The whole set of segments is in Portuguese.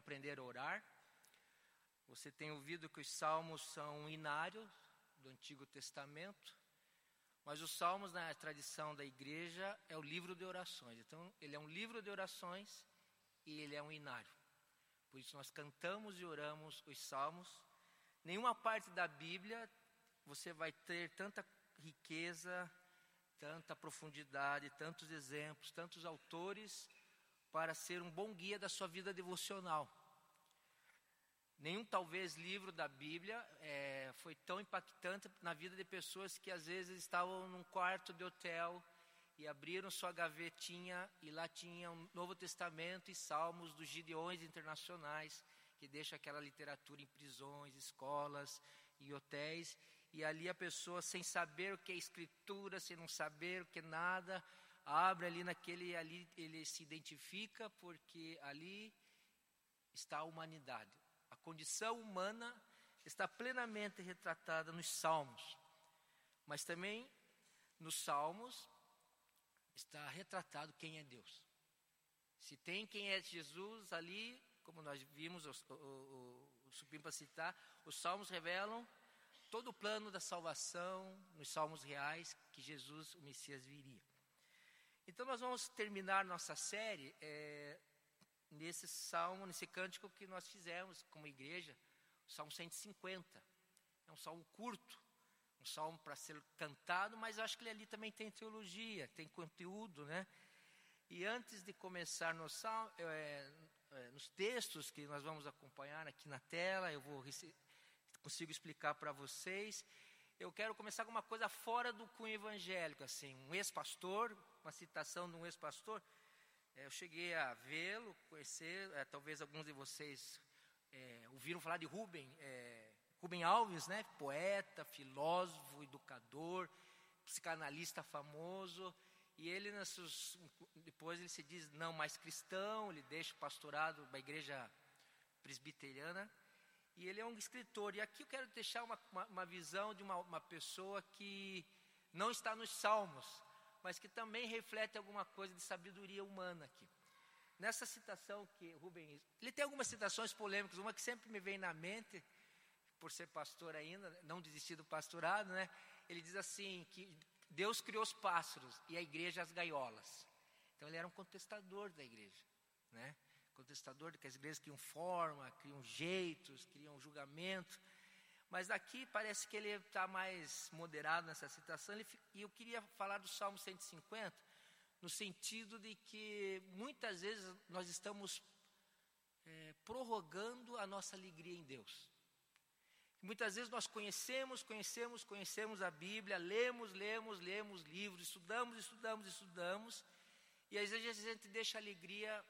aprender a orar. Você tem ouvido que os salmos são inários do Antigo Testamento, mas os salmos, na tradição da igreja, é o livro de orações. Então, ele é um livro de orações e ele é um inário. Por isso, nós cantamos e oramos os salmos. Nenhuma parte da Bíblia você vai ter tanta riqueza, tanta profundidade, tantos exemplos, tantos autores para ser um bom guia da sua vida devocional. Nenhum, talvez, livro da Bíblia é, foi tão impactante na vida de pessoas que às vezes estavam num quarto de hotel e abriram sua gavetinha e lá tinha um Novo Testamento e Salmos dos Gideões internacionais, que deixa aquela literatura em prisões, escolas e hotéis, e ali a pessoa, sem saber o que é escritura, sem não saber o que é nada, abre ali naquele, ali ele se identifica, porque ali está a humanidade a condição humana está plenamente retratada nos Salmos, mas também nos Salmos está retratado quem é Deus. Se tem quem é Jesus ali, como nós vimos, o, o, o, para citar, os Salmos revelam todo o plano da salvação nos Salmos reais que Jesus, o Messias, viria. Então nós vamos terminar nossa série é, nesse salmo, nesse cântico que nós fizemos como igreja, o Salmo 150. É um salmo curto, um salmo para ser cantado, mas eu acho que ele ali também tem teologia, tem conteúdo, né? E antes de começar no salmo, é, é, nos textos que nós vamos acompanhar aqui na tela, eu vou consigo explicar para vocês. Eu quero começar com uma coisa fora do cunho evangélico, assim, um ex-pastor, uma citação de um ex-pastor é, eu cheguei a vê-lo, conhecer, é, talvez alguns de vocês é, ouviram falar de Rubem, é, Rubem Alves, né? poeta, filósofo, educador, psicanalista famoso. E ele, depois ele se diz não mais cristão, ele deixa o pastorado da igreja presbiteriana. E ele é um escritor. E aqui eu quero deixar uma, uma, uma visão de uma, uma pessoa que não está nos salmos, mas que também reflete alguma coisa de sabedoria humana aqui. Nessa citação que Rubens, ele tem algumas citações polêmicas, uma que sempre me vem na mente, por ser pastor ainda, não desistir do pastorado, né? Ele diz assim que Deus criou os pássaros e a igreja as gaiolas. Então ele era um contestador da igreja, né? Contestador de que as igrejas criam forma, criam jeitos, criam julgamento. Mas aqui parece que ele está mais moderado nessa citação. Ele, e eu queria falar do Salmo 150, no sentido de que muitas vezes nós estamos é, prorrogando a nossa alegria em Deus. Muitas vezes nós conhecemos, conhecemos, conhecemos a Bíblia, lemos, lemos, lemos livros, estudamos, estudamos, estudamos, e às vezes a gente deixa a alegria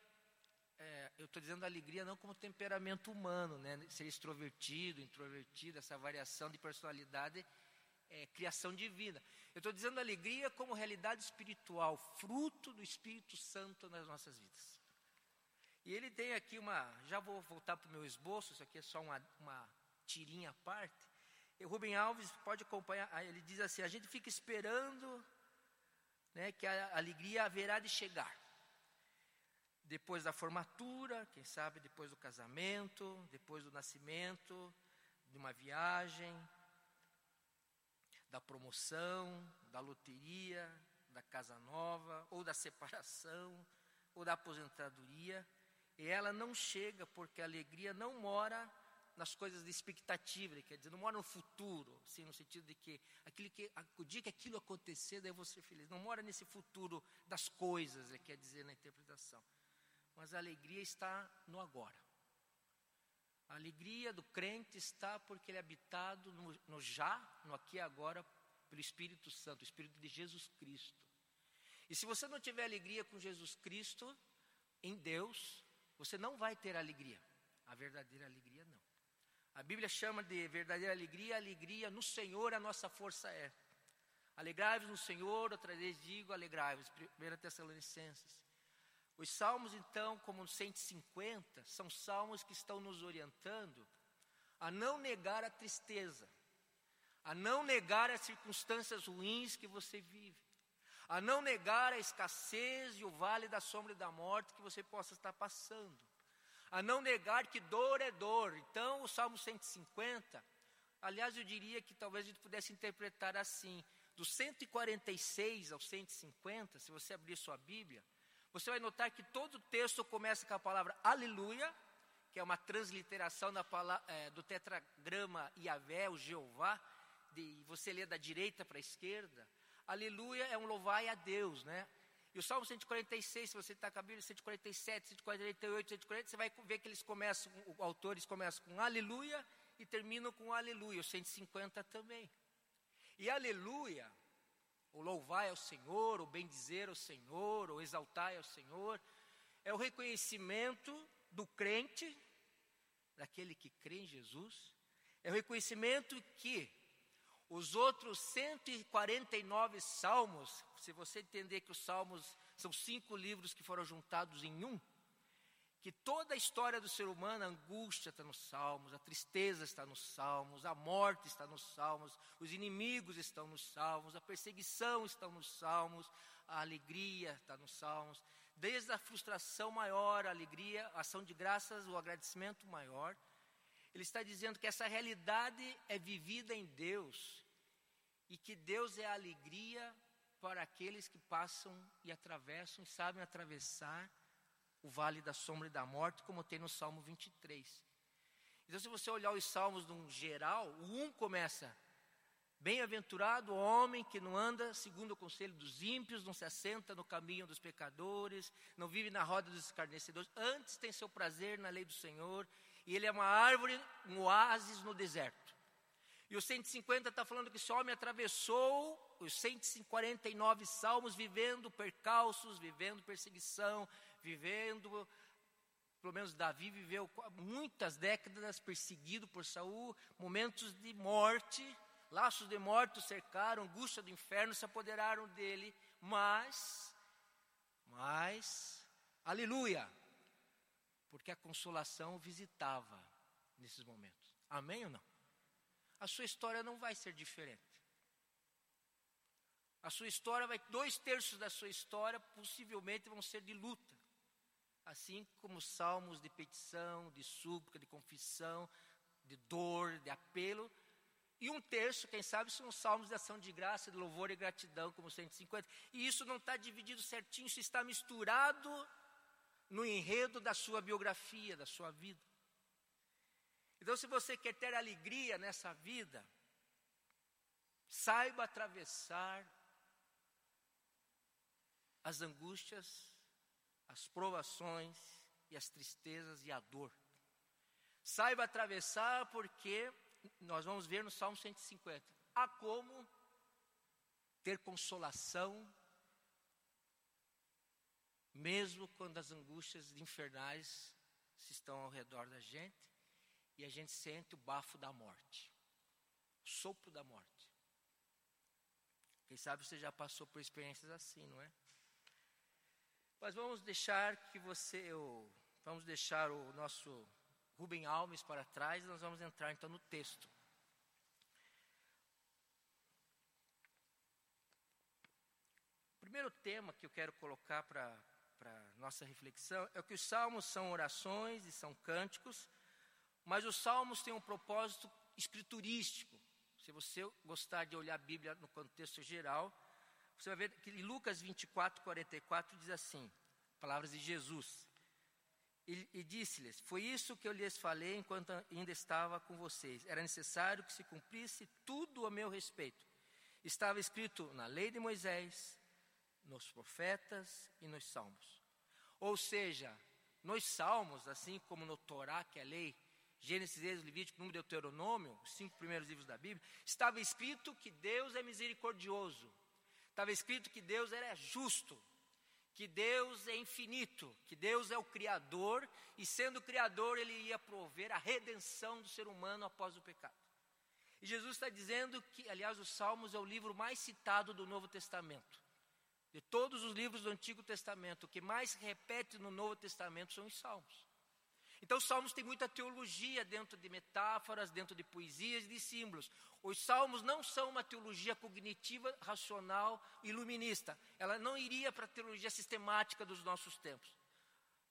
é, eu estou dizendo alegria não como temperamento humano, né? ser extrovertido, introvertido, essa variação de personalidade é criação divina. Eu estou dizendo alegria como realidade espiritual, fruto do Espírito Santo nas nossas vidas. E ele tem aqui uma, já vou voltar para o meu esboço, isso aqui é só uma, uma tirinha à parte. E Rubem Alves pode acompanhar, ele diz assim: a gente fica esperando né, que a alegria haverá de chegar depois da formatura, quem sabe depois do casamento, depois do nascimento, de uma viagem, da promoção, da loteria, da casa nova, ou da separação, ou da aposentadoria, e ela não chega porque a alegria não mora nas coisas de expectativa, quer dizer, não mora no futuro, assim, no sentido de que, aquilo que o dia que aquilo acontecer, daí eu vou ser feliz. Não mora nesse futuro das coisas, quer dizer, na interpretação mas a alegria está no agora. A alegria do crente está porque ele é habitado no, no já, no aqui e agora, pelo Espírito Santo, o Espírito de Jesus Cristo. E se você não tiver alegria com Jesus Cristo, em Deus, você não vai ter alegria. A verdadeira alegria não. A Bíblia chama de verdadeira alegria, alegria no Senhor a nossa força é. Alegrai-vos no Senhor, outra vez digo, alegrai-vos. 1 Tessalonicenses. Os salmos, então, como 150, são salmos que estão nos orientando a não negar a tristeza, a não negar as circunstâncias ruins que você vive, a não negar a escassez e o vale da sombra e da morte que você possa estar passando, a não negar que dor é dor. Então, o Salmo 150, aliás, eu diria que talvez a gente pudesse interpretar assim: do 146 ao 150, se você abrir sua Bíblia, você vai notar que todo o texto começa com a palavra aleluia, que é uma transliteração palavra, é, do tetragrama Yahvé, o Jeová, de, você lê da direita para a esquerda. Aleluia é um louvai a Deus, né? E o Salmo 146, se você está com a Bíblia, 147, 148, 140, você vai ver que eles começam, os autores começam com aleluia e terminam com aleluia, o 150 também. E aleluia, o louvar ao Senhor, o bendizer ao Senhor, o exaltar ao Senhor, é o reconhecimento do crente, daquele que crê em Jesus, é o reconhecimento que os outros 149 salmos, se você entender que os salmos são cinco livros que foram juntados em um, que toda a história do ser humano, a angústia está nos salmos, a tristeza está nos salmos, a morte está nos salmos, os inimigos estão nos salmos, a perseguição está nos salmos, a alegria está nos salmos, desde a frustração maior, a alegria, a ação de graças, o agradecimento maior. Ele está dizendo que essa realidade é vivida em Deus e que Deus é a alegria para aqueles que passam e atravessam e sabem atravessar o vale da sombra e da morte, como tem no Salmo 23. Então, se você olhar os salmos num geral, o 1 começa: Bem-aventurado o homem que não anda segundo o conselho dos ímpios, não se assenta no caminho dos pecadores, não vive na roda dos escarnecedores, antes tem seu prazer na lei do Senhor, e ele é uma árvore, um oásis no deserto. E o 150 está falando que esse homem atravessou os 149 salmos vivendo percalços, vivendo perseguição, vivendo, pelo menos Davi viveu muitas décadas perseguido por Saul, momentos de morte, laços de morte o cercaram, angústia do inferno se apoderaram dele, mas, mas, aleluia, porque a consolação visitava nesses momentos. Amém ou não? a sua história não vai ser diferente. A sua história vai, dois terços da sua história possivelmente vão ser de luta. Assim como salmos de petição, de súplica, de confissão, de dor, de apelo. E um terço, quem sabe, são salmos de ação de graça, de louvor e gratidão, como 150. E isso não está dividido certinho, isso está misturado no enredo da sua biografia, da sua vida. Então, se você quer ter alegria nessa vida, saiba atravessar as angústias, as provações e as tristezas e a dor. Saiba atravessar porque nós vamos ver no Salmo 150. Há como ter consolação mesmo quando as angústias infernais se estão ao redor da gente e a gente sente o bafo da morte, o sopro da morte. Quem sabe você já passou por experiências assim, não é? Mas vamos deixar que você, o, vamos deixar o nosso Rubem Alves para trás e nós vamos entrar então no texto. O primeiro tema que eu quero colocar para a nossa reflexão é que os salmos são orações e são cânticos mas os salmos têm um propósito escriturístico. Se você gostar de olhar a Bíblia no contexto geral, você vai ver que em Lucas 24, 44 diz assim: palavras de Jesus. E, e disse-lhes: Foi isso que eu lhes falei enquanto ainda estava com vocês. Era necessário que se cumprisse tudo a meu respeito. Estava escrito na lei de Moisés, nos profetas e nos salmos. Ou seja, nos salmos, assim como no Torá, que é a lei, Gênesis, Êxodo, Levítico, Número Deuteronômio, os cinco primeiros livros da Bíblia, estava escrito que Deus é misericordioso. Estava escrito que Deus era justo, que Deus é infinito, que Deus é o Criador, e sendo Criador, Ele ia prover a redenção do ser humano após o pecado. E Jesus está dizendo que, aliás, os Salmos é o livro mais citado do Novo Testamento. De todos os livros do Antigo Testamento, o que mais repete no Novo Testamento são os Salmos. Então, os salmos têm muita teologia dentro de metáforas, dentro de poesias de símbolos. Os salmos não são uma teologia cognitiva, racional, iluminista. Ela não iria para a teologia sistemática dos nossos tempos.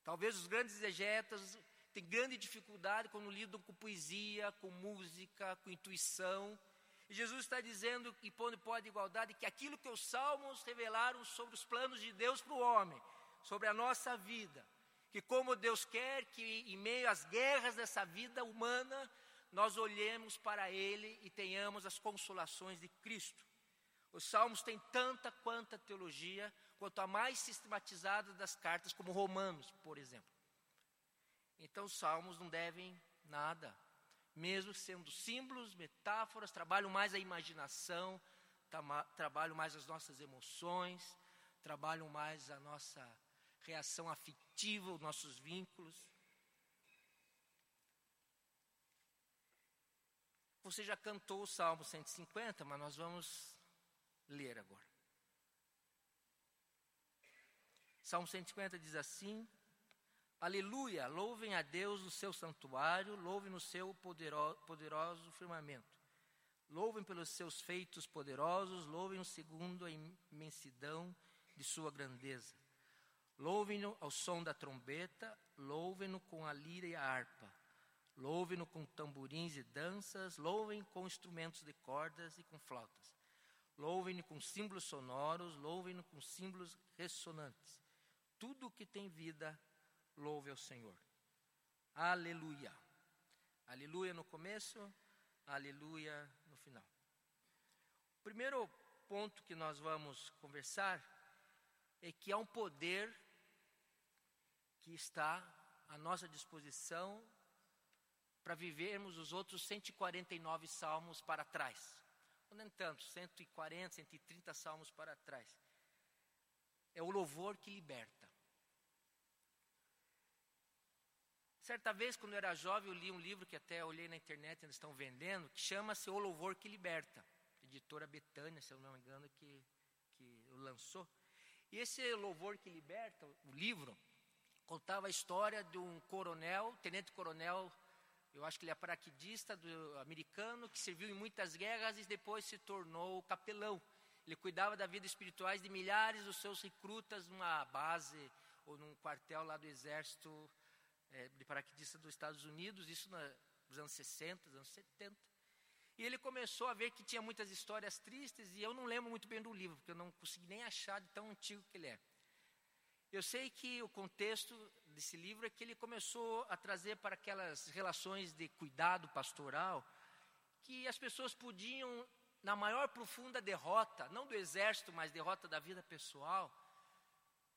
Talvez os grandes exegetas têm grande dificuldade quando lidam com poesia, com música, com intuição. E Jesus está dizendo, e pondo pó de igualdade, que aquilo que os salmos revelaram sobre os planos de Deus para o homem, sobre a nossa vida, que como Deus quer que em meio às guerras dessa vida humana, nós olhemos para Ele e tenhamos as consolações de Cristo. Os salmos têm tanta quanta teologia, quanto a mais sistematizada das cartas, como Romanos, por exemplo. Então, os salmos não devem nada, mesmo sendo símbolos, metáforas, trabalham mais a imaginação, trabalham mais as nossas emoções, trabalham mais a nossa reação afetiva, os nossos vínculos. Você já cantou o Salmo 150, mas nós vamos ler agora. Salmo 150 diz assim: Aleluia, louvem a Deus no seu santuário, louvem no seu poderoso, poderoso firmamento. Louvem pelos seus feitos poderosos, louvem-no segundo a imensidão de sua grandeza. Louvem-no ao som da trombeta, louvem-no com a lira e a harpa. Louvem-no com tamborins e danças, louvem com instrumentos de cordas e com flautas. Louvem-no com símbolos sonoros, louvem-no com símbolos ressonantes. Tudo o que tem vida, louve ao Senhor. Aleluia. Aleluia no começo, aleluia no final. O primeiro ponto que nós vamos conversar é que há um poder que está à nossa disposição para vivermos os outros 149 salmos para trás. Ou nem tanto, 140, 130 salmos para trás. É o louvor que liberta. Certa vez, quando eu era jovem, eu li um livro que até olhei na internet, eles estão vendendo, que chama-se O Louvor que Liberta. Editora Betânia, se eu não me engano, que, que lançou. E esse Louvor que Liberta, o livro, contava a história de um coronel, tenente-coronel eu acho que ele é paraquedista do americano que serviu em muitas guerras e depois se tornou capelão. Ele cuidava da vida espiritual de milhares dos seus recrutas numa base ou num quartel lá do exército é, de paraquedista dos Estados Unidos, isso nos anos 60, nos anos 70. E ele começou a ver que tinha muitas histórias tristes e eu não lembro muito bem do livro, porque eu não consegui nem achar de tão antigo que ele é. Eu sei que o contexto desse livro é que ele começou a trazer para aquelas relações de cuidado pastoral que as pessoas podiam, na maior profunda derrota, não do exército, mas derrota da vida pessoal,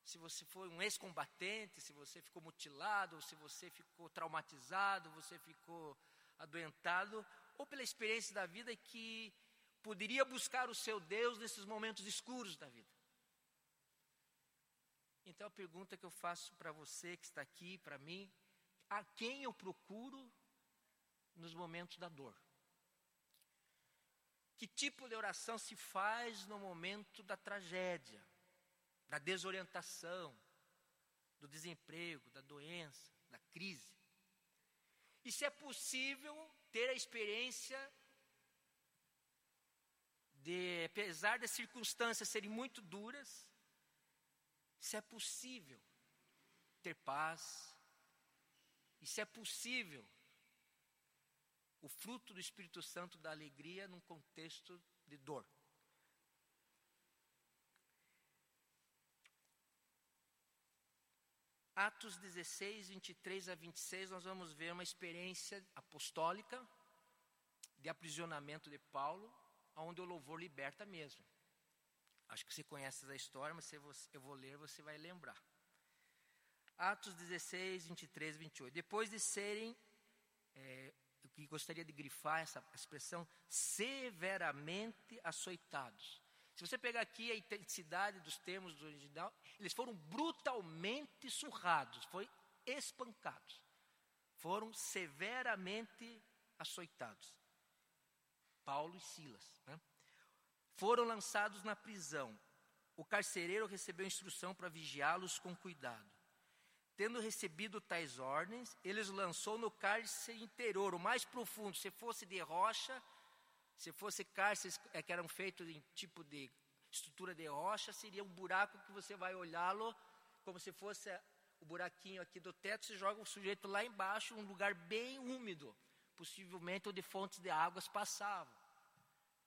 se você foi um ex-combatente, se você ficou mutilado, ou se você ficou traumatizado, você ficou adoentado, ou pela experiência da vida que poderia buscar o seu Deus nesses momentos escuros da vida. Então a pergunta que eu faço para você que está aqui, para mim, a quem eu procuro nos momentos da dor? Que tipo de oração se faz no momento da tragédia, da desorientação, do desemprego, da doença, da crise? E se é possível ter a experiência de, apesar das circunstâncias serem muito duras, se é possível ter paz, e se é possível o fruto do Espírito Santo da alegria num contexto de dor. Atos 16, 23 a 26, nós vamos ver uma experiência apostólica de aprisionamento de Paulo, onde o louvor liberta mesmo. Acho que você conhece essa história, mas eu vou ler, você vai lembrar. Atos 16, 23 e 28. Depois de serem, é, eu gostaria de grifar essa expressão, severamente açoitados. Se você pegar aqui a intensidade dos termos do original, eles foram brutalmente surrados, foram espancados. Foram severamente açoitados. Paulo e Silas. Né? Foram lançados na prisão. O carcereiro recebeu instrução para vigiá-los com cuidado. Tendo recebido tais ordens, ele os lançou no cárcere interior, o mais profundo. Se fosse de rocha, se fosse cárceres é, que eram feitos em tipo de estrutura de rocha, seria um buraco que você vai olhá-lo como se fosse o buraquinho aqui do teto, você joga o sujeito lá embaixo, um lugar bem úmido, possivelmente onde fontes de águas passavam.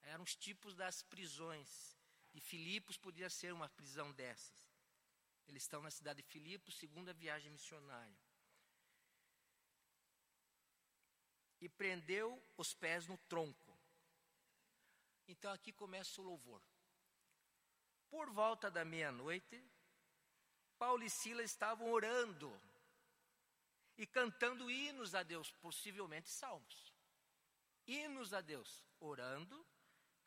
Eram os tipos das prisões. E Filipos podia ser uma prisão dessas. Eles estão na cidade de Filipos, segunda viagem missionária. E prendeu os pés no tronco. Então aqui começa o louvor. Por volta da meia-noite, Paulo e Silas estavam orando e cantando hinos a Deus, possivelmente salmos. Hinos a Deus, orando,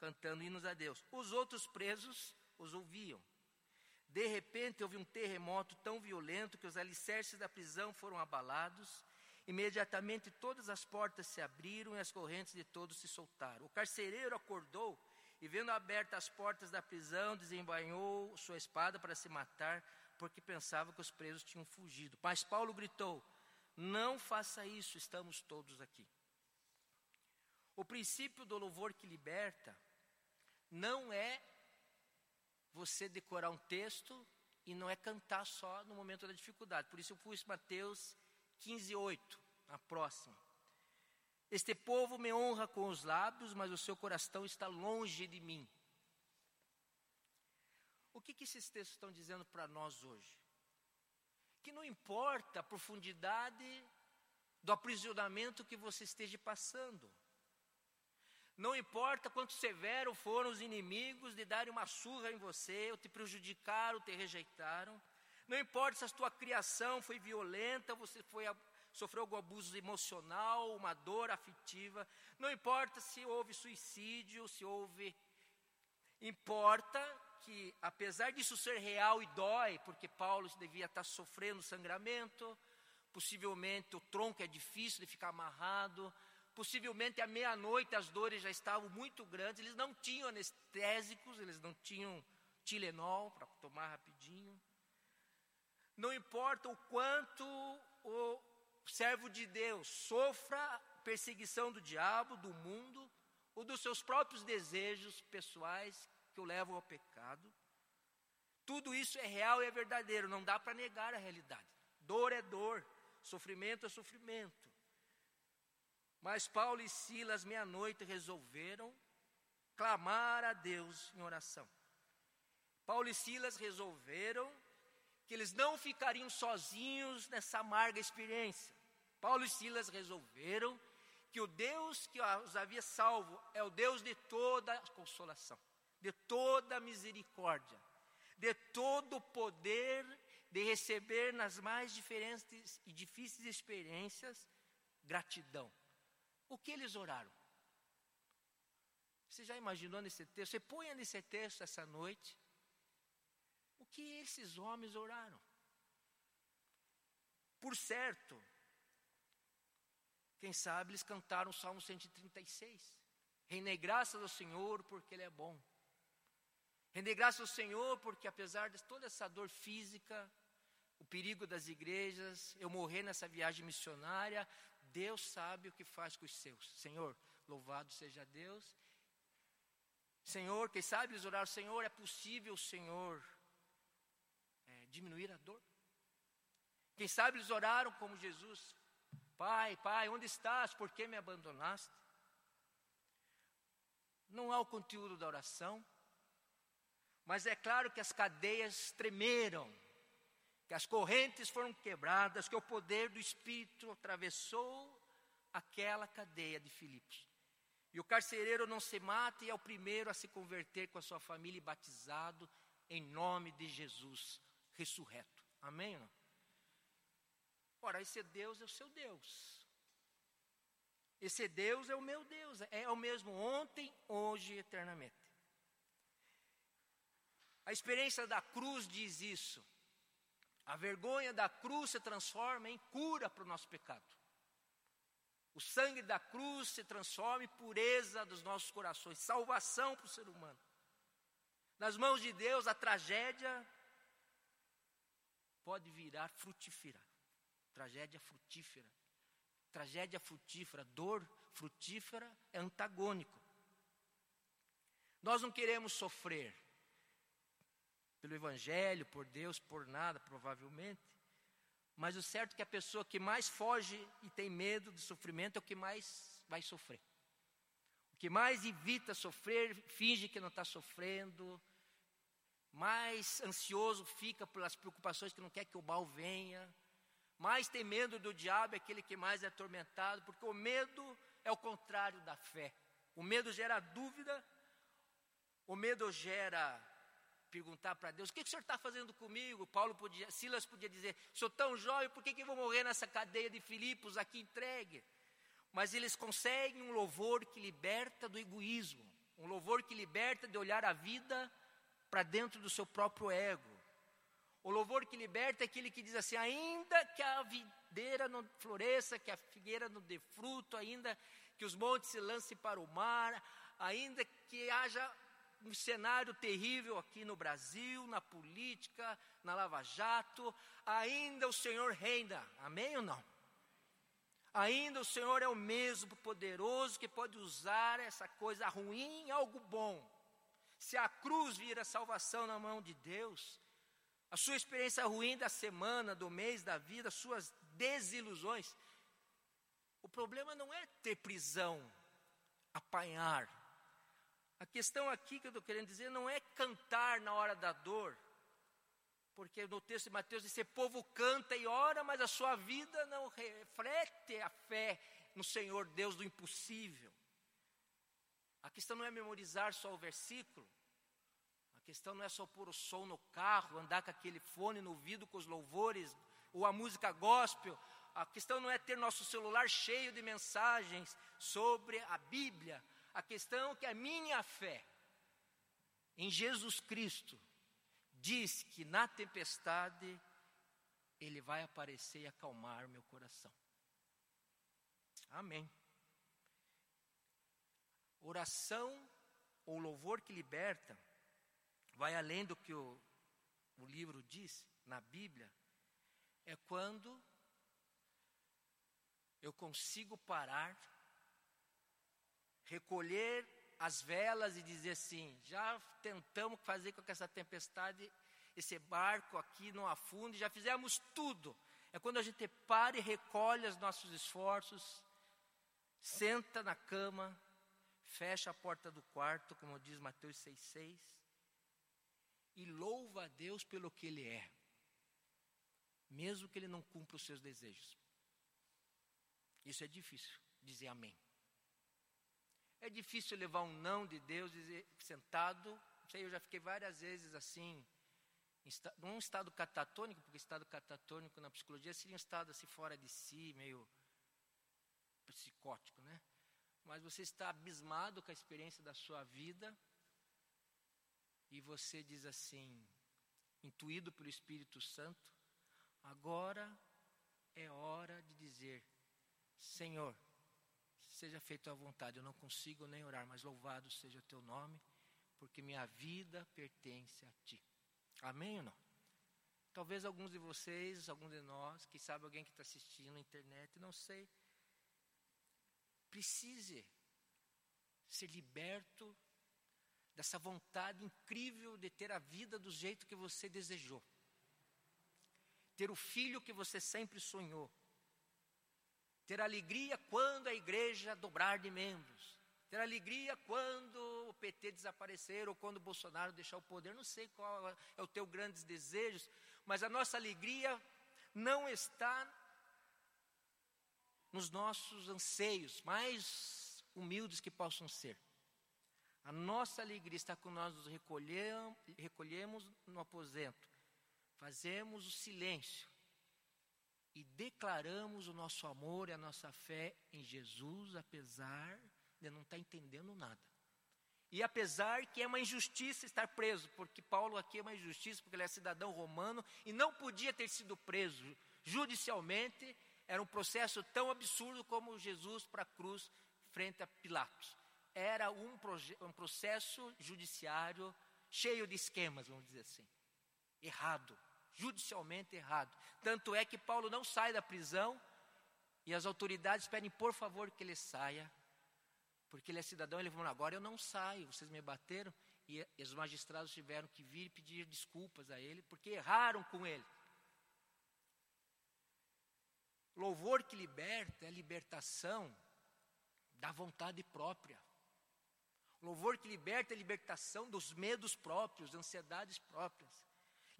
cantando hinos a Deus. Os outros presos os ouviam. De repente houve um terremoto tão violento que os alicerces da prisão foram abalados. Imediatamente todas as portas se abriram e as correntes de todos se soltaram. O carcereiro acordou e, vendo abertas as portas da prisão, desembainhou sua espada para se matar, porque pensava que os presos tinham fugido. Mas Paulo gritou: Não faça isso, estamos todos aqui. O princípio do louvor que liberta não é você decorar um texto e não é cantar só no momento da dificuldade. Por isso eu pus Mateus 15, 8, a próxima. Este povo me honra com os lábios, mas o seu coração está longe de mim. O que, que esses textos estão dizendo para nós hoje? Que não importa a profundidade do aprisionamento que você esteja passando. Não importa quanto severo foram os inimigos de darem uma surra em você, ou te prejudicaram, ou te rejeitaram. Não importa se a tua criação foi violenta, você foi, sofreu algum abuso emocional, uma dor afetiva. Não importa se houve suicídio, se houve. Importa que, apesar disso ser real e dói, porque Paulo devia estar sofrendo sangramento, possivelmente o tronco é difícil de ficar amarrado, Possivelmente à meia-noite as dores já estavam muito grandes, eles não tinham anestésicos, eles não tinham Tilenol para tomar rapidinho. Não importa o quanto o servo de Deus sofra perseguição do diabo, do mundo, ou dos seus próprios desejos pessoais que o levam ao pecado. Tudo isso é real e é verdadeiro, não dá para negar a realidade. Dor é dor, sofrimento é sofrimento. Mas Paulo e Silas, meia-noite, resolveram clamar a Deus em oração. Paulo e Silas resolveram que eles não ficariam sozinhos nessa amarga experiência. Paulo e Silas resolveram que o Deus que os havia salvo é o Deus de toda consolação, de toda misericórdia, de todo o poder de receber nas mais diferentes e difíceis experiências gratidão. O que eles oraram? Você já imaginou nesse texto? Você ponha nesse texto essa noite. O que esses homens oraram? Por certo, quem sabe eles cantaram o Salmo 136. Reinei graças ao Senhor porque Ele é bom. Render graças ao Senhor porque apesar de toda essa dor física, o perigo das igrejas, eu morrer nessa viagem missionária, Deus sabe o que faz com os seus. Senhor, louvado seja Deus. Senhor, quem sabe eles oraram, Senhor, é possível, Senhor, é, diminuir a dor? Quem sabe eles oraram como Jesus, Pai, Pai, onde estás? Por que me abandonaste? Não há o conteúdo da oração, mas é claro que as cadeias tremeram que as correntes foram quebradas, que o poder do Espírito atravessou aquela cadeia de Filipos. E o carcereiro não se mata e é o primeiro a se converter com a sua família e batizado em nome de Jesus ressurreto. Amém? Não? Ora, esse Deus é o seu Deus. Esse Deus é o meu Deus, é o mesmo ontem, hoje e eternamente. A experiência da cruz diz isso. A vergonha da cruz se transforma em cura para o nosso pecado. O sangue da cruz se transforma em pureza dos nossos corações, salvação para o ser humano. Nas mãos de Deus, a tragédia pode virar frutífera. Tragédia frutífera. Tragédia frutífera, dor frutífera é antagônico. Nós não queremos sofrer pelo Evangelho, por Deus, por nada, provavelmente. Mas o certo é que a pessoa que mais foge e tem medo do sofrimento é o que mais vai sofrer. O que mais evita sofrer, finge que não está sofrendo, mais ansioso fica pelas preocupações que não quer que o mal venha, mais tem medo do diabo é aquele que mais é atormentado, porque o medo é o contrário da fé. O medo gera dúvida, o medo gera perguntar para Deus: o que, que o senhor está fazendo comigo? Paulo podia, Silas podia dizer: sou tão jovem, por que, que eu vou morrer nessa cadeia de Filipos aqui entregue? Mas eles conseguem um louvor que liberta do egoísmo, um louvor que liberta de olhar a vida para dentro do seu próprio ego. O louvor que liberta é aquele que diz assim: ainda que a videira não floresça, que a figueira não dê fruto, ainda que os montes se lancem para o mar, ainda que haja um cenário terrível aqui no Brasil, na política, na Lava Jato, ainda o Senhor reina. Amém ou não? Ainda o Senhor é o mesmo poderoso que pode usar essa coisa ruim em algo bom. Se a cruz vira salvação na mão de Deus, a sua experiência ruim da semana, do mês, da vida, suas desilusões, o problema não é ter prisão, apanhar, a questão aqui que eu estou querendo dizer não é cantar na hora da dor, porque no texto de Mateus diz: povo canta e ora, mas a sua vida não reflete a fé no Senhor Deus do impossível. A questão não é memorizar só o versículo, a questão não é só pôr o som no carro, andar com aquele fone no ouvido com os louvores, ou a música gospel. A questão não é ter nosso celular cheio de mensagens sobre a Bíblia. A questão é que a minha fé em Jesus Cristo diz que na tempestade ele vai aparecer e acalmar meu coração. Amém. Oração ou louvor que liberta vai além do que o, o livro diz na Bíblia, é quando eu consigo parar recolher as velas e dizer assim: já tentamos fazer com que essa tempestade, esse barco aqui não afunde, já fizemos tudo. É quando a gente para e recolhe os nossos esforços, senta na cama, fecha a porta do quarto, como diz Mateus 6,6, e louva a Deus pelo que Ele é, mesmo que Ele não cumpra os seus desejos. Isso é difícil, dizer amém. É difícil levar um não de Deus dizer, sentado. Sei, eu já fiquei várias vezes assim, num estado catatônico, porque estado catatônico na psicologia seria um estado assim fora de si, meio psicótico, né? Mas você está abismado com a experiência da sua vida e você diz assim, intuído pelo Espírito Santo, agora é hora de dizer: Senhor, seja feita a vontade. Eu não consigo nem orar, mas louvado seja o teu nome, porque minha vida pertence a ti. Amém ou não? Talvez alguns de vocês, alguns de nós, que sabe alguém que está assistindo na internet, não sei, precise ser liberto dessa vontade incrível de ter a vida do jeito que você desejou, ter o filho que você sempre sonhou, ter alegria quando a igreja dobrar de membros, ter alegria quando o PT desaparecer ou quando o Bolsonaro deixar o poder. Não sei qual é o teu grandes desejos, mas a nossa alegria não está nos nossos anseios mais humildes que possam ser. A nossa alegria está quando nós nos recolhemos, recolhemos no aposento, fazemos o silêncio e declaramos o nosso amor e a nossa fé em Jesus, apesar de não estar entendendo nada. E apesar que é uma injustiça estar preso, porque Paulo aqui é uma injustiça, porque ele é cidadão romano e não podia ter sido preso judicialmente, era um processo tão absurdo como Jesus para a cruz frente a Pilatos. Era um, um processo judiciário cheio de esquemas, vamos dizer assim, errado judicialmente errado. Tanto é que Paulo não sai da prisão e as autoridades pedem, por favor, que ele saia, porque ele é cidadão. Ele falou: agora eu não saio, vocês me bateram. E, os magistrados tiveram que vir pedir desculpas a ele, porque erraram com ele. Louvor que liberta é a libertação da vontade própria. Louvor que liberta é a libertação dos medos próprios, ansiedades próprias.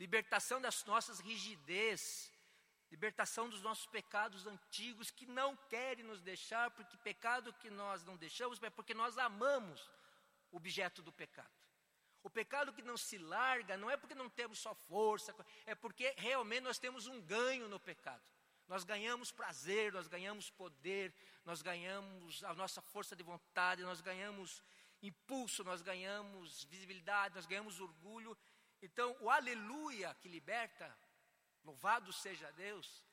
Libertação das nossas rigidez, libertação dos nossos pecados antigos que não querem nos deixar, porque pecado que nós não deixamos é porque nós amamos o objeto do pecado. O pecado que não se larga não é porque não temos só força, é porque realmente nós temos um ganho no pecado. Nós ganhamos prazer, nós ganhamos poder, nós ganhamos a nossa força de vontade, nós ganhamos impulso, nós ganhamos visibilidade, nós ganhamos orgulho. Então, o aleluia que liberta, louvado seja Deus,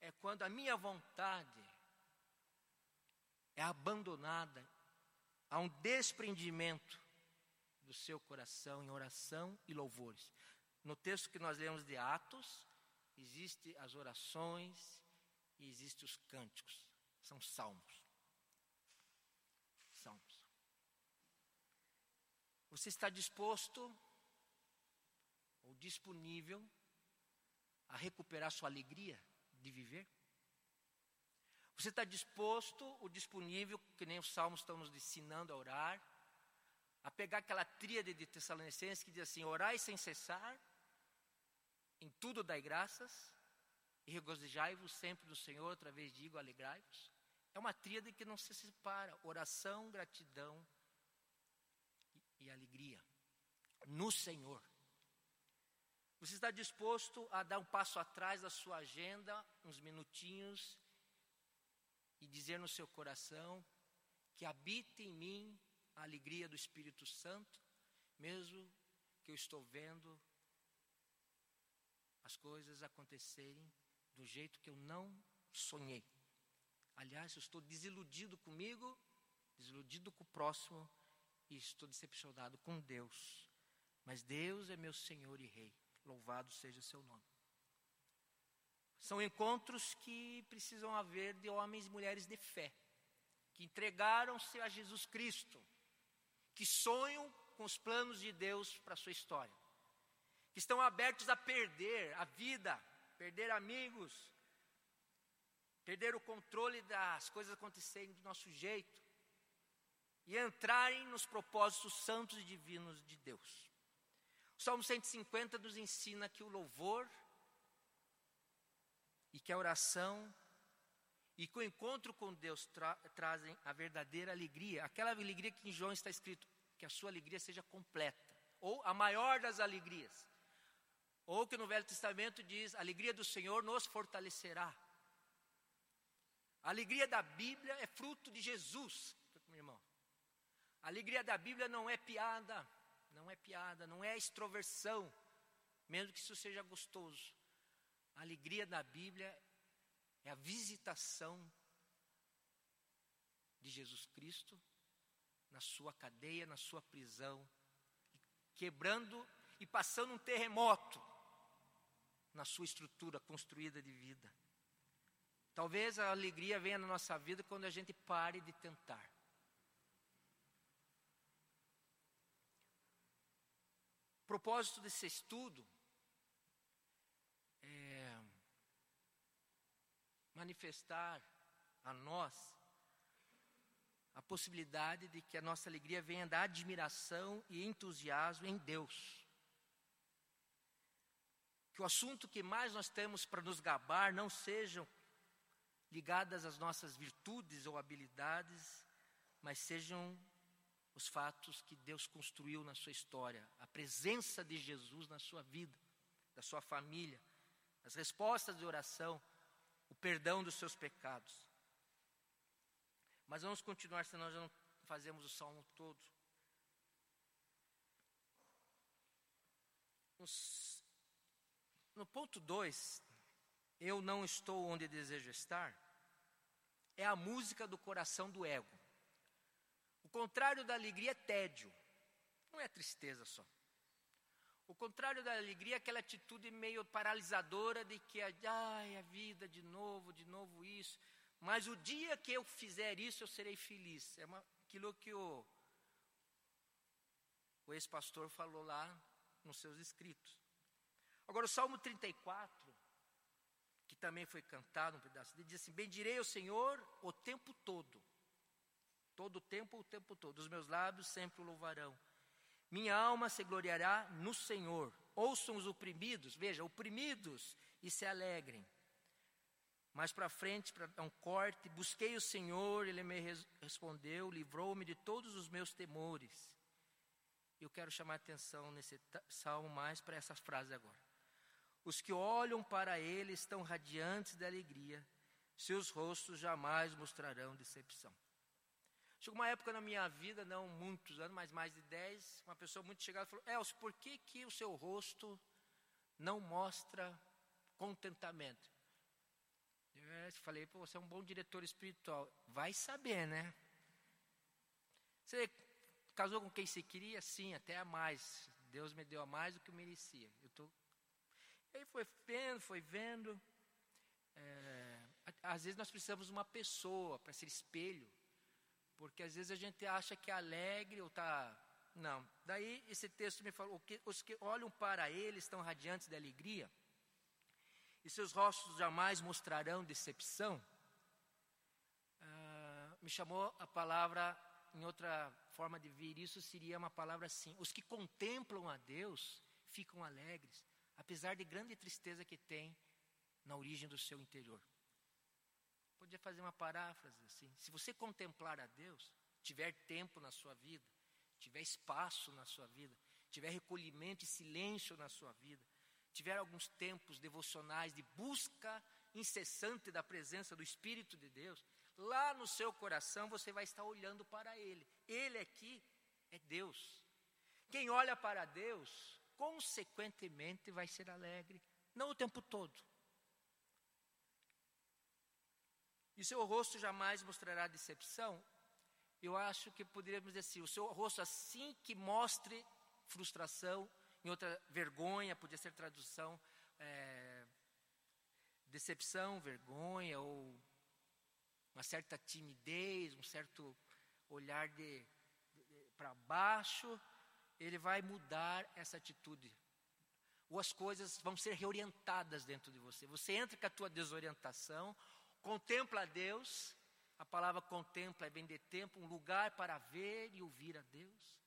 é quando a minha vontade é abandonada a um desprendimento do seu coração em oração e louvores. No texto que nós lemos de Atos, existe as orações e existe os cânticos. São salmos. Salmos. Você está disposto ou disponível a recuperar sua alegria de viver? Você está disposto ou disponível, que nem os salmos estão nos ensinando a orar, a pegar aquela tríade de Tessalonicenses que diz assim: orai sem cessar, em tudo dai graças, e regozijai-vos sempre no Senhor, outra vez digo, alegrai-vos. É uma tríade que não se separa: oração, gratidão e, e alegria no Senhor. Você está disposto a dar um passo atrás da sua agenda, uns minutinhos, e dizer no seu coração que habite em mim a alegria do Espírito Santo, mesmo que eu estou vendo as coisas acontecerem do jeito que eu não sonhei. Aliás, eu estou desiludido comigo, desiludido com o próximo e estou decepcionado com Deus. Mas Deus é meu Senhor e Rei. Louvado seja o seu nome. São encontros que precisam haver de homens e mulheres de fé, que entregaram-se a Jesus Cristo, que sonham com os planos de Deus para a sua história, que estão abertos a perder a vida, perder amigos, perder o controle das coisas acontecerem do nosso jeito e entrarem nos propósitos santos e divinos de Deus. Salmo 150 nos ensina que o louvor e que a oração e que o encontro com Deus tra trazem a verdadeira alegria, aquela alegria que em João está escrito, que a sua alegria seja completa, ou a maior das alegrias. Ou que no Velho Testamento diz: a alegria do Senhor nos fortalecerá. A alegria da Bíblia é fruto de Jesus, meu irmão. A alegria da Bíblia não é piada, não é piada, não é extroversão, mesmo que isso seja gostoso. A alegria da Bíblia é a visitação de Jesus Cristo na sua cadeia, na sua prisão, quebrando e passando um terremoto na sua estrutura construída de vida. Talvez a alegria venha na nossa vida quando a gente pare de tentar. O propósito desse estudo manifestar a nós a possibilidade de que a nossa alegria venha da admiração e entusiasmo em Deus. Que o assunto que mais nós temos para nos gabar não sejam ligadas às nossas virtudes ou habilidades, mas sejam os fatos que Deus construiu na sua história, a presença de Jesus na sua vida, da sua família, as respostas de oração, o perdão dos seus pecados. Mas vamos continuar, senão já não fazemos o salmo todo. No ponto 2, eu não estou onde desejo estar, é a música do coração do ego. Contrário da alegria é tédio, não é tristeza só. O contrário da alegria é aquela atitude meio paralisadora de que, ai, a vida de novo, de novo isso. Mas o dia que eu fizer isso, eu serei feliz. É uma, aquilo que o, o ex-pastor falou lá nos seus escritos. Agora, o Salmo 34, que também foi cantado um pedaço. Ele diz assim: Bendirei o Senhor o tempo todo. Todo o tempo, o tempo todo. Os meus lábios sempre o louvarão. Minha alma se gloriará no Senhor. Ouçam os oprimidos, veja, oprimidos e se alegrem. Mais para frente, para dar um corte, busquei o Senhor, ele me respondeu, livrou-me de todos os meus temores. Eu quero chamar a atenção nesse salmo mais para essa frase agora. Os que olham para ele estão radiantes de alegria, seus rostos jamais mostrarão decepção. Chegou uma época na minha vida, não muitos anos, mas mais de dez, uma pessoa muito chegada falou: Elcio, por que, que o seu rosto não mostra contentamento? Eu falei, Pô, você é um bom diretor espiritual. Vai saber, né? Você casou com quem você queria? Sim, até a mais. Deus me deu a mais do que eu merecia. Eu tô... Ele foi vendo, foi vendo. É... Às vezes nós precisamos de uma pessoa para ser espelho. Porque às vezes a gente acha que é alegre ou está. Não. Daí esse texto me falou: que os que olham para ele estão radiantes de alegria e seus rostos jamais mostrarão decepção, ah, me chamou a palavra, em outra forma de ver isso, seria uma palavra assim: os que contemplam a Deus ficam alegres, apesar de grande tristeza que tem na origem do seu interior. Podia fazer uma paráfrase assim: se você contemplar a Deus, tiver tempo na sua vida, tiver espaço na sua vida, tiver recolhimento e silêncio na sua vida, tiver alguns tempos devocionais de busca incessante da presença do Espírito de Deus, lá no seu coração você vai estar olhando para Ele. Ele aqui é Deus. Quem olha para Deus, consequentemente vai ser alegre, não o tempo todo. E seu rosto jamais mostrará decepção. Eu acho que poderíamos dizer assim: o seu rosto, assim que mostre frustração, em outra, vergonha, podia ser tradução, é, decepção, vergonha, ou uma certa timidez, um certo olhar de, de, de para baixo, ele vai mudar essa atitude. Ou as coisas vão ser reorientadas dentro de você. Você entra com a tua desorientação, contempla a Deus, a palavra contempla é vem de tempo, um lugar para ver e ouvir a Deus.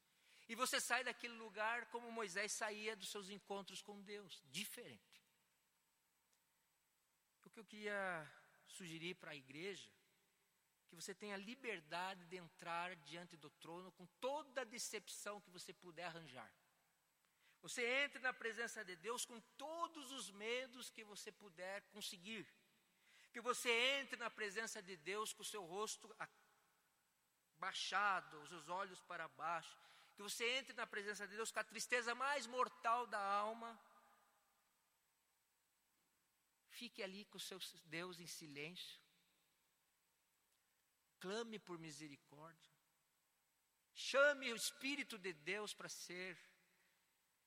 E você sai daquele lugar como Moisés saía dos seus encontros com Deus, diferente. O que eu queria sugerir para a igreja, que você tenha liberdade de entrar diante do trono com toda a decepção que você puder arranjar. Você entre na presença de Deus com todos os medos que você puder conseguir. Que você entre na presença de Deus com o seu rosto baixado, os seus olhos para baixo, que você entre na presença de Deus com a tristeza mais mortal da alma. Fique ali com o seu Deus em silêncio. Clame por misericórdia. Chame o Espírito de Deus para ser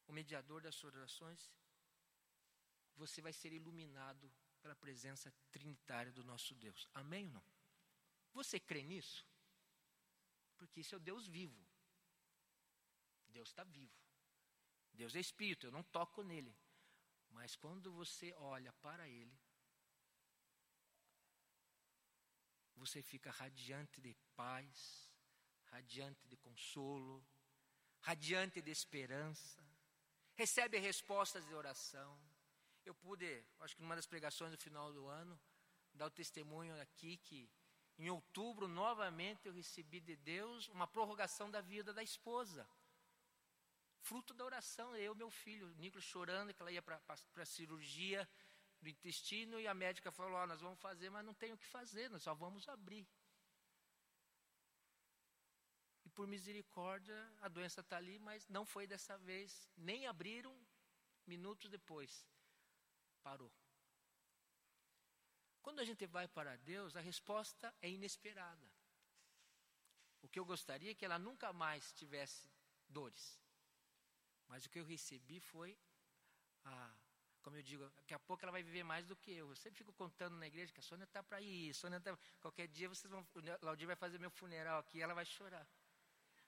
o mediador das suas orações. Você vai ser iluminado pela presença trinitária do nosso Deus. Amém ou não? Você crê nisso? Porque isso é o Deus vivo. Deus está vivo. Deus é espírito, eu não toco nele. Mas quando você olha para ele, você fica radiante de paz, radiante de consolo, radiante de esperança, recebe respostas de oração. Eu pude, acho que numa das pregações do final do ano, dar o testemunho aqui que em outubro novamente eu recebi de Deus uma prorrogação da vida da esposa. Fruto da oração, eu e meu filho, o Nicolas chorando que ela ia para a cirurgia do intestino e a médica falou: oh, Nós vamos fazer, mas não tem o que fazer, nós só vamos abrir. E por misericórdia, a doença está ali, mas não foi dessa vez. Nem abriram, minutos depois, parou. Quando a gente vai para Deus, a resposta é inesperada. O que eu gostaria é que ela nunca mais tivesse dores. Mas o que eu recebi foi como eu digo, daqui a pouco ela vai viver mais do que eu. Eu sempre fico contando na igreja que a Sônia está para ir, Sônia tá, qualquer dia vocês vão, Laudir vai fazer meu funeral aqui, ela vai chorar.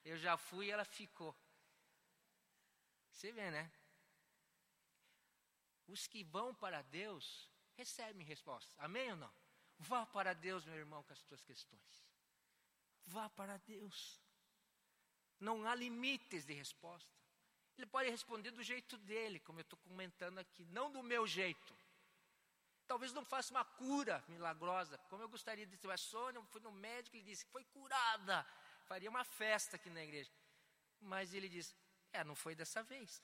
Eu já fui e ela ficou. Você vê, né? Os que vão para Deus recebe resposta. Amém ou não? Vá para Deus, meu irmão, com as suas questões. Vá para Deus. Não há limites de resposta. Ele pode responder do jeito dele, como eu estou comentando aqui, não do meu jeito. Talvez não faça uma cura milagrosa, como eu gostaria de ter. A Sônia foi no médico, ele disse que foi curada. Faria uma festa aqui na igreja. Mas ele disse: É, não foi dessa vez.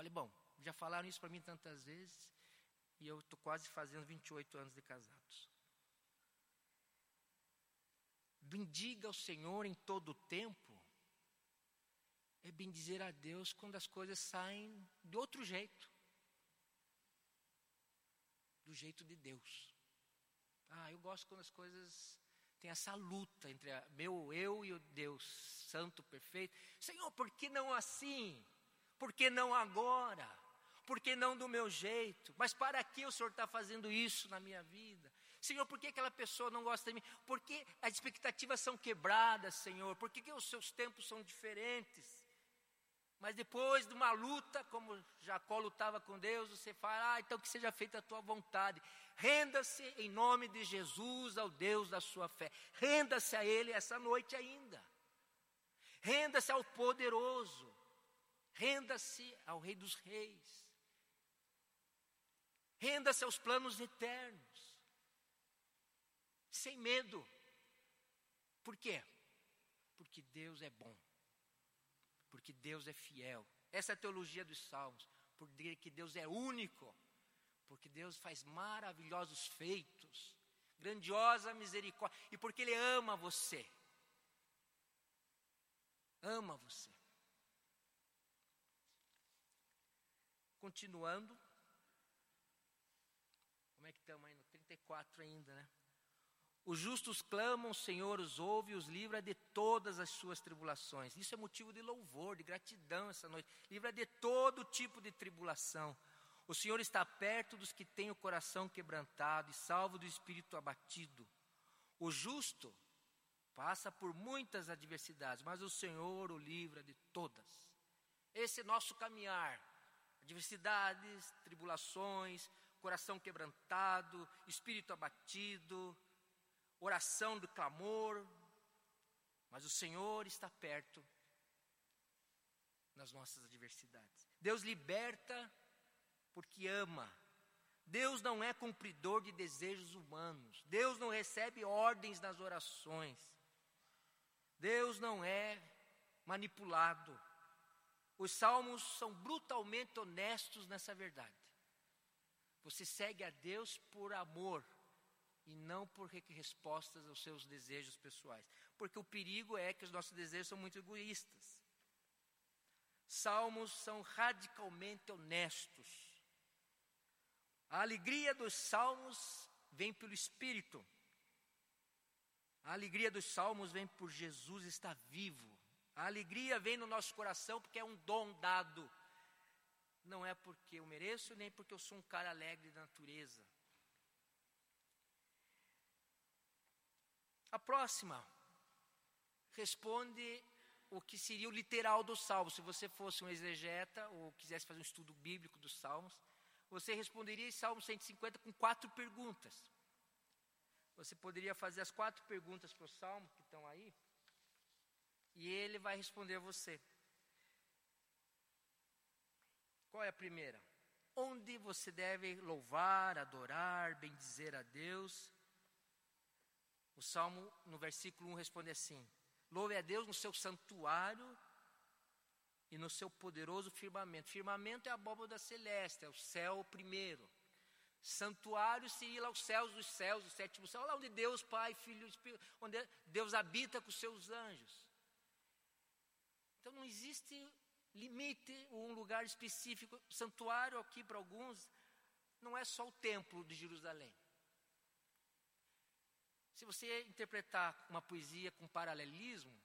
Falei: Bom, já falaram isso para mim tantas vezes. E eu estou quase fazendo 28 anos de casados. Bendiga o Senhor em todo o tempo. É bendizer a Deus quando as coisas saem de outro jeito. Do jeito de Deus. Ah, eu gosto quando as coisas tem essa luta entre a, meu eu e o Deus santo, perfeito. Senhor, por que não assim? Por que não agora? Por que não do meu jeito? Mas para que o Senhor está fazendo isso na minha vida? Senhor, por que aquela pessoa não gosta de mim? Por que as expectativas são quebradas, Senhor? Por que, que os seus tempos são diferentes? Mas depois de uma luta, como Jacó lutava com Deus, você fala, ah, então que seja feita a tua vontade. Renda-se em nome de Jesus ao Deus da sua fé. Renda-se a Ele essa noite ainda. Renda-se ao poderoso. Renda-se ao Rei dos Reis. Renda-se aos planos eternos. Sem medo. Por quê? Porque Deus é bom porque Deus é fiel. Essa é a teologia dos Salmos, porque Deus é único, porque Deus faz maravilhosos feitos, grandiosa misericórdia, e porque Ele ama você. Ama você. Continuando. Como é que estamos aí no 34 ainda, né? Os justos clamam, o Senhor os ouve e os livra de todas as suas tribulações. Isso é motivo de louvor, de gratidão essa noite. Livra de todo tipo de tribulação. O Senhor está perto dos que têm o coração quebrantado e salvo do espírito abatido. O justo passa por muitas adversidades, mas o Senhor o livra de todas. Esse é nosso caminhar. Adversidades, tribulações, coração quebrantado, espírito abatido oração do clamor, mas o Senhor está perto nas nossas adversidades. Deus liberta porque ama. Deus não é cumpridor de desejos humanos. Deus não recebe ordens nas orações. Deus não é manipulado. Os salmos são brutalmente honestos nessa verdade. Você segue a Deus por amor e não por respostas aos seus desejos pessoais. Porque o perigo é que os nossos desejos são muito egoístas. Salmos são radicalmente honestos. A alegria dos salmos vem pelo Espírito. A alegria dos salmos vem por Jesus estar vivo. A alegria vem no nosso coração porque é um dom dado. Não é porque eu mereço, nem porque eu sou um cara alegre da natureza. A próxima responde o que seria o literal dos salmos. Se você fosse um exegeta ou quisesse fazer um estudo bíblico dos salmos, você responderia em Salmo 150 com quatro perguntas. Você poderia fazer as quatro perguntas para o salmo que estão aí, e ele vai responder a você. Qual é a primeira? Onde você deve louvar, adorar, bendizer a Deus o salmo, no versículo 1, responde assim: Louve a Deus no seu santuário e no seu poderoso firmamento. Firmamento é a abóbora celeste, é o céu primeiro. Santuário seria lá os céus dos céus, o sétimo céu, lá onde Deus, Pai, Filho Espírito, onde Deus habita com os seus anjos. Então não existe limite ou um lugar específico. Santuário aqui para alguns não é só o templo de Jerusalém. Se você interpretar uma poesia com paralelismo,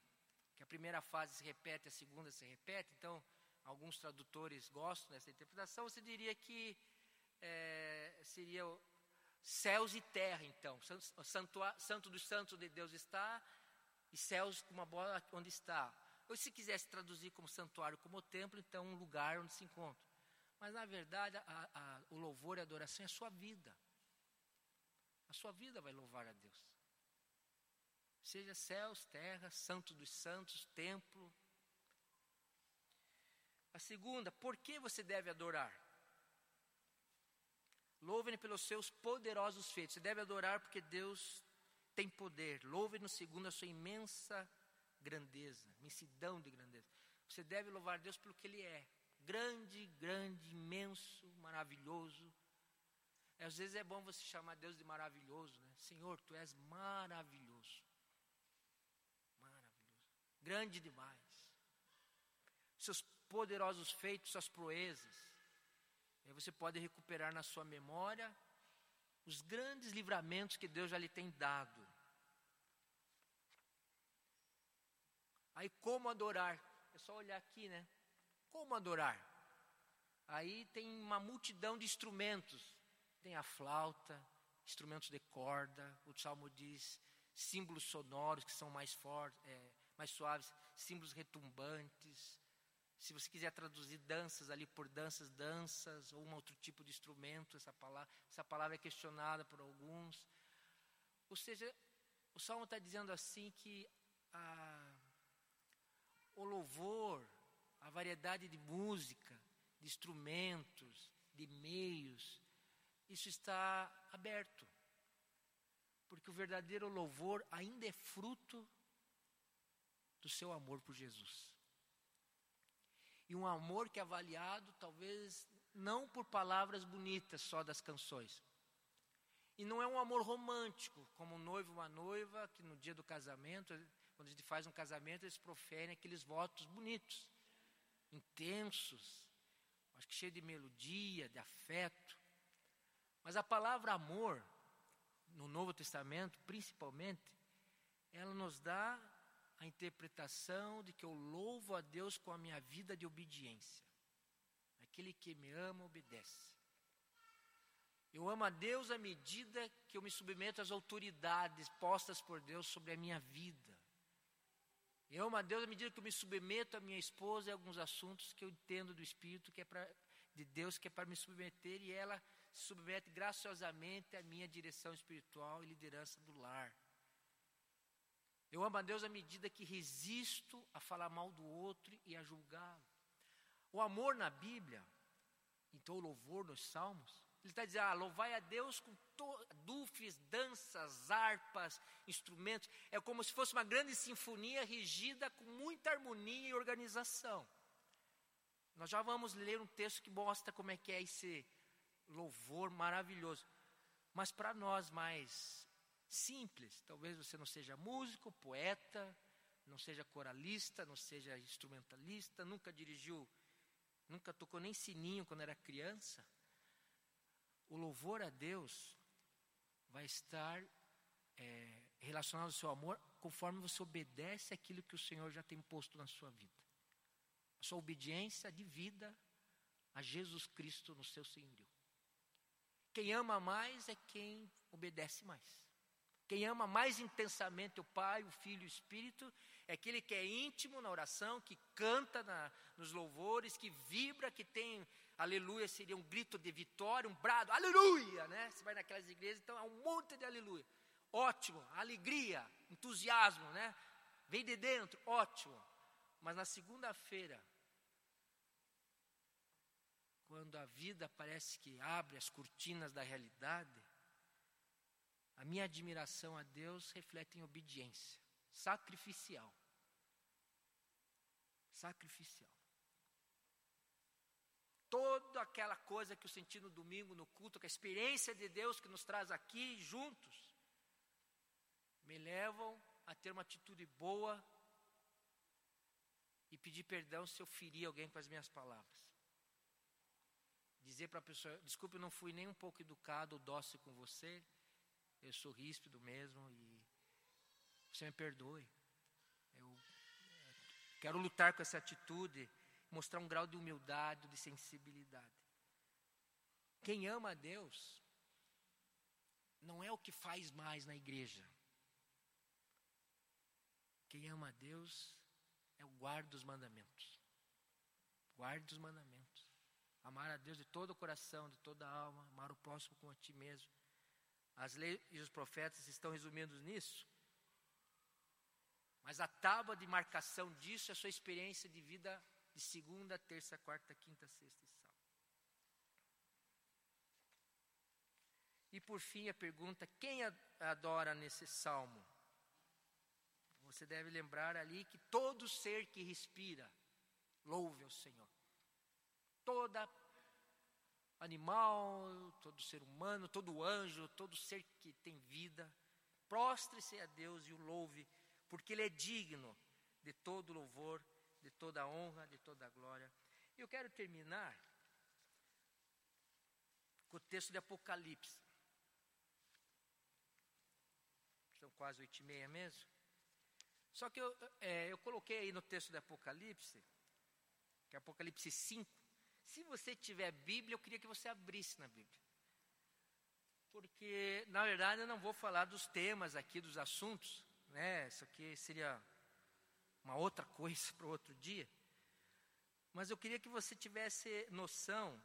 que a primeira fase se repete, a segunda se repete, então alguns tradutores gostam dessa interpretação, você diria que é, seria céus e terra, então. Santo, santo dos santos de Deus está, e céus como a bola onde está. Ou se quisesse traduzir como santuário, como templo, então um lugar onde se encontra. Mas na verdade, a, a, o louvor e a adoração é a sua vida. A sua vida vai louvar a Deus. Seja céus, terra, santo dos santos, templo. A segunda, por que você deve adorar? Louve-me pelos seus poderosos feitos. Você deve adorar porque Deus tem poder. Louve-no segundo a sua imensa grandeza, imensidão de grandeza. Você deve louvar Deus pelo que Ele é. Grande, grande, imenso, maravilhoso. É, às vezes é bom você chamar Deus de maravilhoso, né? Senhor, Tu és maravilhoso. Maravilhoso. Grande demais. Seus poderosos feitos, suas proezas. Aí você pode recuperar na sua memória os grandes livramentos que Deus já lhe tem dado. Aí como adorar? É só olhar aqui, né? Como adorar? Aí tem uma multidão de instrumentos. Tem a flauta, instrumentos de corda, o salmo diz símbolos sonoros que são mais fortes, é, mais suaves, símbolos retumbantes. Se você quiser traduzir danças ali por danças, danças, ou um outro tipo de instrumento, essa palavra, essa palavra é questionada por alguns. Ou seja, o salmo está dizendo assim que a, o louvor, a variedade de música, de instrumentos, de meios, isso está aberto. Porque o verdadeiro louvor ainda é fruto do seu amor por Jesus. E um amor que é avaliado talvez não por palavras bonitas só das canções. E não é um amor romântico, como um noivo e uma noiva, que no dia do casamento quando a gente faz um casamento, eles proferem aqueles votos bonitos, intensos, acho que cheio de melodia, de afeto. Mas a palavra amor, no Novo Testamento, principalmente, ela nos dá a interpretação de que eu louvo a Deus com a minha vida de obediência. Aquele que me ama, obedece. Eu amo a Deus à medida que eu me submeto às autoridades postas por Deus sobre a minha vida. Eu amo a Deus à medida que eu me submeto à minha esposa em alguns assuntos que eu entendo do Espírito, que é pra, de Deus, que é para me submeter, e ela se submete graciosamente à minha direção espiritual e liderança do lar. Eu amo a Deus à medida que resisto a falar mal do outro e a julgá-lo. O amor na Bíblia, então o louvor nos Salmos, ele está dizendo, ah, louvai a Deus com dufes, danças, harpas, instrumentos. É como se fosse uma grande sinfonia regida com muita harmonia e organização. Nós já vamos ler um texto que mostra como é que é esse louvor maravilhoso. Mas para nós mais simples, talvez você não seja músico, poeta, não seja coralista, não seja instrumentalista, nunca dirigiu, nunca tocou nem sininho quando era criança o louvor a Deus vai estar é, relacionado ao seu amor conforme você obedece aquilo que o Senhor já tem posto na sua vida. A sua obediência de vida a Jesus Cristo no seu senhorio. Quem ama mais é quem obedece mais. Quem ama mais intensamente o Pai, o Filho e o Espírito é aquele que é íntimo na oração, que canta na, nos louvores, que vibra, que tem aleluia seria um grito de vitória, um brado, aleluia, né? Você vai naquelas igrejas, então é um monte de aleluia. Ótimo, alegria, entusiasmo, né? Vem de dentro, ótimo. Mas na segunda-feira, quando a vida parece que abre as cortinas da realidade, a minha admiração a Deus reflete em obediência sacrificial. Sacrificial toda aquela coisa que eu senti no domingo no culto, que a experiência de Deus que nos traz aqui juntos, me levam a ter uma atitude boa e pedir perdão se eu ferir alguém com as minhas palavras. Dizer para a pessoa, desculpe, eu não fui nem um pouco educado ou dócil com você, eu sou ríspido mesmo e você me perdoe. Eu quero lutar com essa atitude mostrar um grau de humildade, de sensibilidade. Quem ama a Deus não é o que faz mais na igreja. Quem ama a Deus é o guarda dos mandamentos. Guarde os mandamentos. Amar a Deus de todo o coração, de toda a alma, amar o próximo como a ti mesmo. As leis e os profetas estão resumidos nisso. Mas a tábua de marcação disso é a sua experiência de vida de segunda, terça, quarta, quinta, sexta e sábado. E por fim a pergunta: quem adora nesse salmo? Você deve lembrar ali que todo ser que respira, louve ao Senhor. Toda animal, todo ser humano, todo anjo, todo ser que tem vida, prostre-se a Deus e o louve, porque Ele é digno de todo louvor, de toda honra, de toda glória. E eu quero terminar com o texto de Apocalipse. São quase oito e meia mesmo. Só que eu, é, eu coloquei aí no texto de Apocalipse, que é Apocalipse 5, se você tiver Bíblia, eu queria que você abrisse na Bíblia. Porque, na verdade, eu não vou falar dos temas aqui, dos assuntos, né? Isso aqui seria uma outra coisa para outro dia. Mas eu queria que você tivesse noção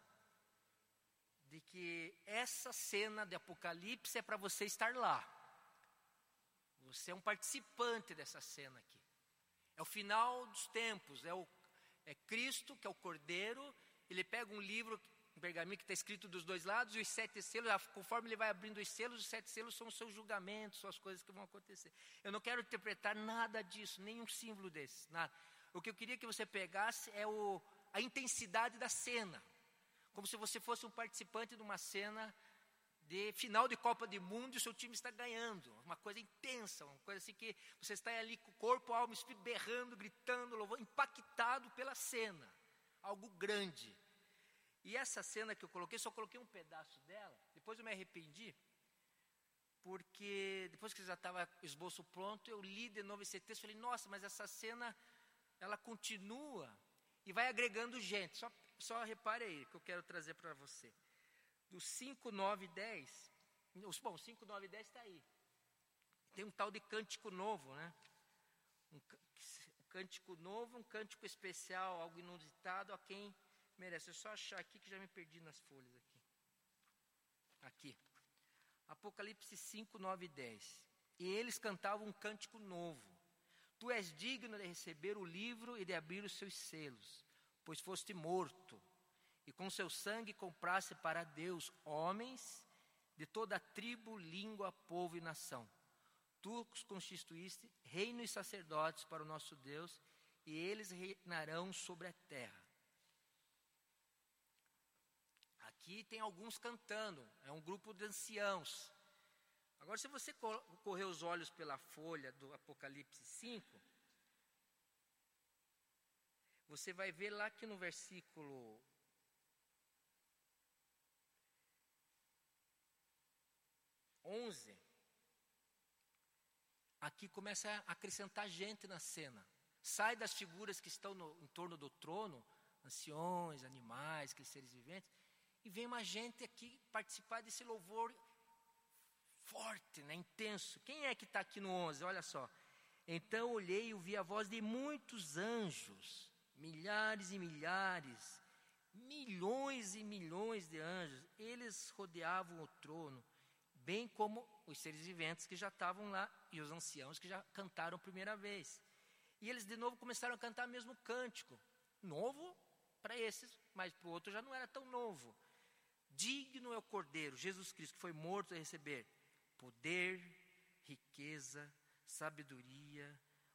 de que essa cena de Apocalipse é para você estar lá. Você é um participante dessa cena aqui. É o final dos tempos, é, o, é Cristo, que é o Cordeiro, ele pega um livro, pergaminho que está escrito dos dois lados, e os sete selos, conforme ele vai abrindo os selos, os sete selos são os seus julgamentos, são as coisas que vão acontecer. Eu não quero interpretar nada disso, nenhum símbolo desse, nada. O que eu queria que você pegasse é o, a intensidade da cena, como se você fosse um participante de uma cena de final de Copa do Mundo e o seu time está ganhando. Uma coisa intensa, uma coisa assim que você está ali com o corpo, alma, espírito berrando, gritando, louvando, impactado pela cena. Algo grande. E essa cena que eu coloquei, só coloquei um pedaço dela, depois eu me arrependi, porque depois que já estava o esboço pronto, eu li de novo esse texto e falei, nossa, mas essa cena, ela continua e vai agregando gente. Só, só repare aí que eu quero trazer para você. Do 5, 9 e 10, bom, 5, 9 e 10 está aí. Tem um tal de cântico novo, né? Um cântico novo, um cântico especial, algo inusitado a quem merece. É só achar aqui que já me perdi nas folhas aqui. Aqui. Apocalipse 5, 9 e 10. E eles cantavam um cântico novo. Tu és digno de receber o livro e de abrir os seus selos, pois foste morto, e com seu sangue compraste para Deus homens de toda tribo, língua, povo e nação. Tu os constituíste reino e sacerdotes para o nosso Deus, e eles reinarão sobre a terra. Aqui tem alguns cantando, é um grupo de anciãos. Agora, se você correr os olhos pela folha do Apocalipse 5, você vai ver lá que no versículo onze, aqui começa a acrescentar gente na cena. Sai das figuras que estão no, em torno do trono, anciões, animais, aqueles seres viventes, e vem uma gente aqui participar desse louvor forte, né, intenso. Quem é que está aqui no 11? Olha só. Então olhei e ouvi a voz de muitos anjos, milhares e milhares, milhões e milhões de anjos. Eles rodeavam o trono, bem como os seres viventes que já estavam lá e os anciãos que já cantaram a primeira vez. E eles de novo começaram a cantar o mesmo cântico, novo para esses, mas para o outro já não era tão novo. Digno é o Cordeiro, Jesus Cristo, que foi morto a receber poder, riqueza, sabedoria.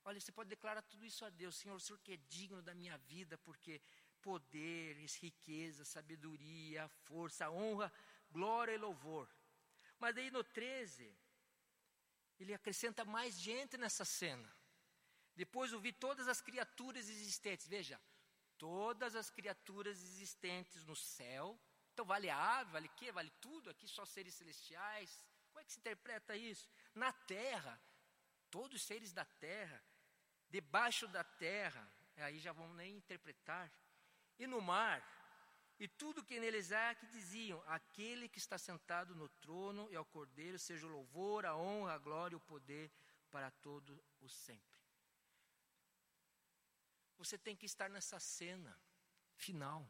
Olha, você pode declarar tudo isso a Deus, Senhor, o Senhor que é digno da minha vida, porque poder, riqueza, sabedoria, força, honra, glória e louvor. Mas aí no 13, ele acrescenta mais gente nessa cena. Depois ouvi todas as criaturas existentes. Veja, todas as criaturas existentes no céu, então vale a ave, vale o quê? Vale tudo, aqui só seres celestiais. Como é que se interpreta isso? Na terra, todos os seres da terra, debaixo da terra, aí já vamos nem interpretar. E no mar, e tudo que neles há que diziam: aquele que está sentado no trono e ao cordeiro, seja o louvor, a honra, a glória e o poder para todo o sempre. Você tem que estar nessa cena final.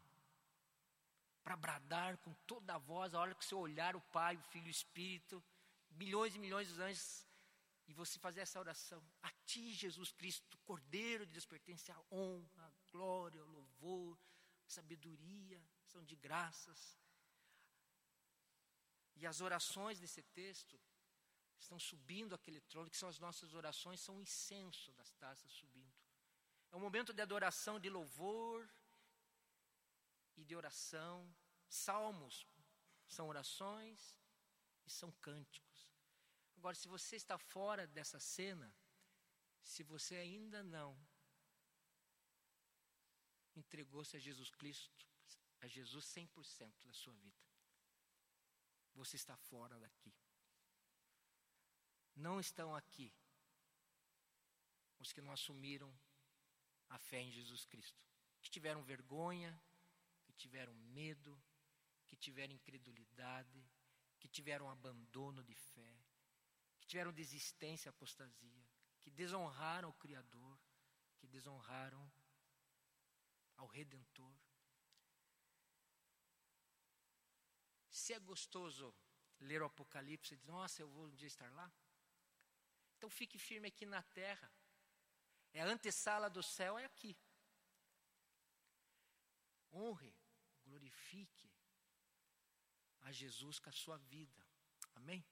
Para bradar com toda a voz, a hora que você olhar o Pai, o Filho e o Espírito, milhões e milhões de anjos, e você fazer essa oração. A Ti, Jesus Cristo, Cordeiro de Deus, pertence a honra, a glória, o louvor, a sabedoria, são de graças. E as orações desse texto estão subindo aquele trono, que são as nossas orações, são o incenso das taças subindo. É um momento de adoração, de louvor e de oração. Salmos são orações e são cânticos. Agora, se você está fora dessa cena, se você ainda não entregou-se a Jesus Cristo, a Jesus 100% da sua vida, você está fora daqui. Não estão aqui os que não assumiram a fé em Jesus Cristo, que tiveram vergonha, tiveram medo, que tiveram incredulidade, que tiveram abandono de fé, que tiveram desistência, apostasia, que desonraram o Criador, que desonraram ao Redentor. Se é gostoso ler o Apocalipse e dizer, nossa, eu vou um dia estar lá. Então fique firme aqui na terra. É a antessala do céu, é aqui. Honre, glorifique a Jesus com a sua vida. Amém?